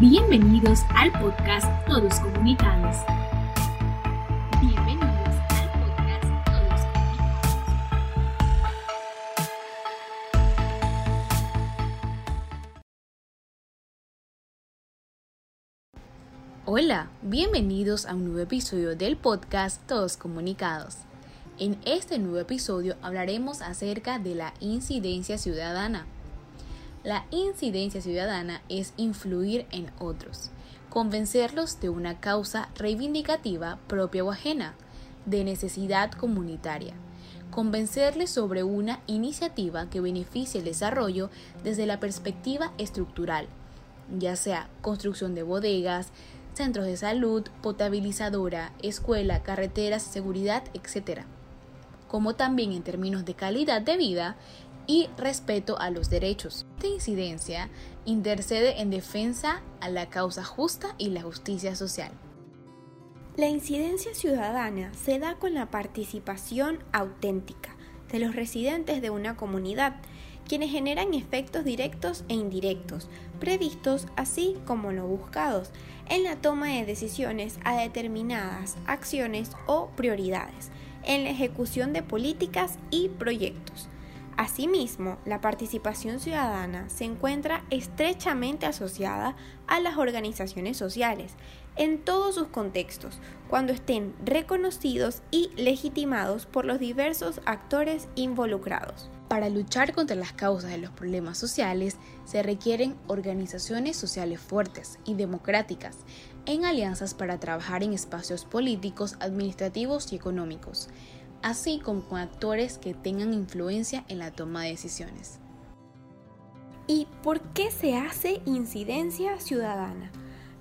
Bienvenidos al podcast Todos Comunicados. Bienvenidos al podcast Todos Comunicados. Hola, bienvenidos a un nuevo episodio del podcast Todos Comunicados. En este nuevo episodio hablaremos acerca de la incidencia ciudadana. La incidencia ciudadana es influir en otros, convencerlos de una causa reivindicativa propia o ajena, de necesidad comunitaria, convencerles sobre una iniciativa que beneficie el desarrollo desde la perspectiva estructural, ya sea construcción de bodegas, centros de salud, potabilizadora, escuela, carreteras, seguridad, etc. Como también en términos de calidad de vida y respeto a los derechos. Esta incidencia intercede en defensa a la causa justa y la justicia social. La incidencia ciudadana se da con la participación auténtica de los residentes de una comunidad, quienes generan efectos directos e indirectos, previstos así como no buscados, en la toma de decisiones a determinadas acciones o prioridades, en la ejecución de políticas y proyectos. Asimismo, la participación ciudadana se encuentra estrechamente asociada a las organizaciones sociales en todos sus contextos, cuando estén reconocidos y legitimados por los diversos actores involucrados. Para luchar contra las causas de los problemas sociales se requieren organizaciones sociales fuertes y democráticas, en alianzas para trabajar en espacios políticos, administrativos y económicos así como con actores que tengan influencia en la toma de decisiones. ¿Y por qué se hace incidencia ciudadana?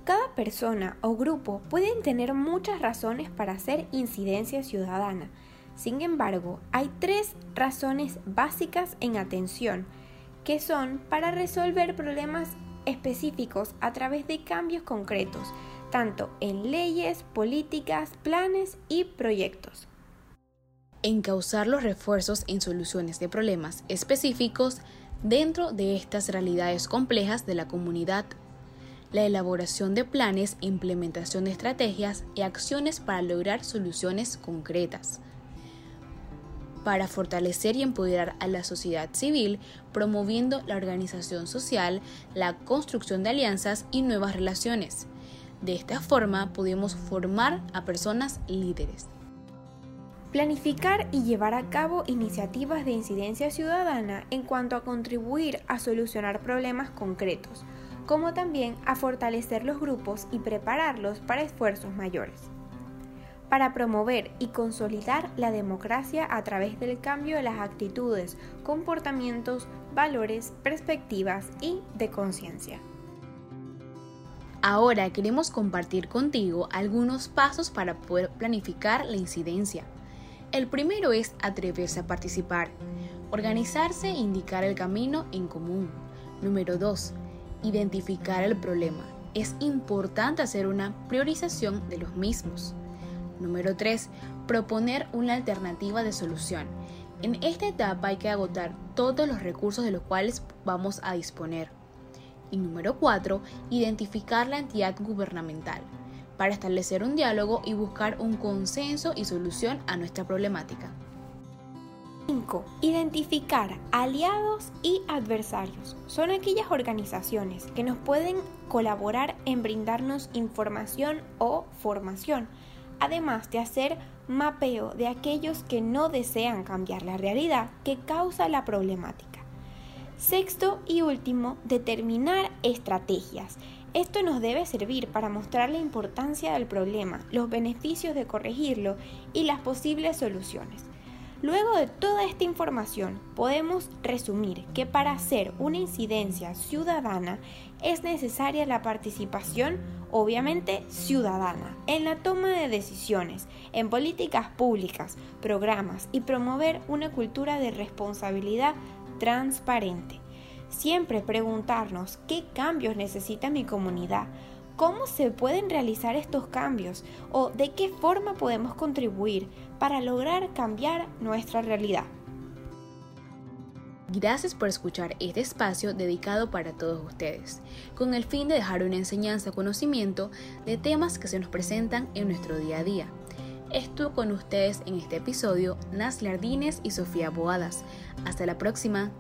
Cada persona o grupo pueden tener muchas razones para hacer incidencia ciudadana. Sin embargo, hay tres razones básicas en atención, que son para resolver problemas específicos a través de cambios concretos, tanto en leyes, políticas, planes y proyectos encauzar los refuerzos en soluciones de problemas específicos dentro de estas realidades complejas de la comunidad, la elaboración de planes, implementación de estrategias y acciones para lograr soluciones concretas, para fortalecer y empoderar a la sociedad civil, promoviendo la organización social, la construcción de alianzas y nuevas relaciones. De esta forma podemos formar a personas líderes. Planificar y llevar a cabo iniciativas de incidencia ciudadana en cuanto a contribuir a solucionar problemas concretos, como también a fortalecer los grupos y prepararlos para esfuerzos mayores. Para promover y consolidar la democracia a través del cambio de las actitudes, comportamientos, valores, perspectivas y de conciencia. Ahora queremos compartir contigo algunos pasos para poder planificar la incidencia. El primero es atreverse a participar, organizarse e indicar el camino en común. Número 2. Identificar el problema. Es importante hacer una priorización de los mismos. Número 3. Proponer una alternativa de solución. En esta etapa hay que agotar todos los recursos de los cuales vamos a disponer. Y número 4. Identificar la entidad gubernamental para establecer un diálogo y buscar un consenso y solución a nuestra problemática. 5. Identificar aliados y adversarios. Son aquellas organizaciones que nos pueden colaborar en brindarnos información o formación, además de hacer mapeo de aquellos que no desean cambiar la realidad que causa la problemática. Sexto y último, determinar estrategias. Esto nos debe servir para mostrar la importancia del problema, los beneficios de corregirlo y las posibles soluciones. Luego de toda esta información, podemos resumir que para hacer una incidencia ciudadana es necesaria la participación, obviamente ciudadana, en la toma de decisiones, en políticas públicas, programas y promover una cultura de responsabilidad transparente. Siempre preguntarnos qué cambios necesita mi comunidad, cómo se pueden realizar estos cambios o de qué forma podemos contribuir para lograr cambiar nuestra realidad. Gracias por escuchar este espacio dedicado para todos ustedes, con el fin de dejar una enseñanza o conocimiento de temas que se nos presentan en nuestro día a día. Estuvo con ustedes en este episodio Nas Lardines y Sofía Boadas. Hasta la próxima.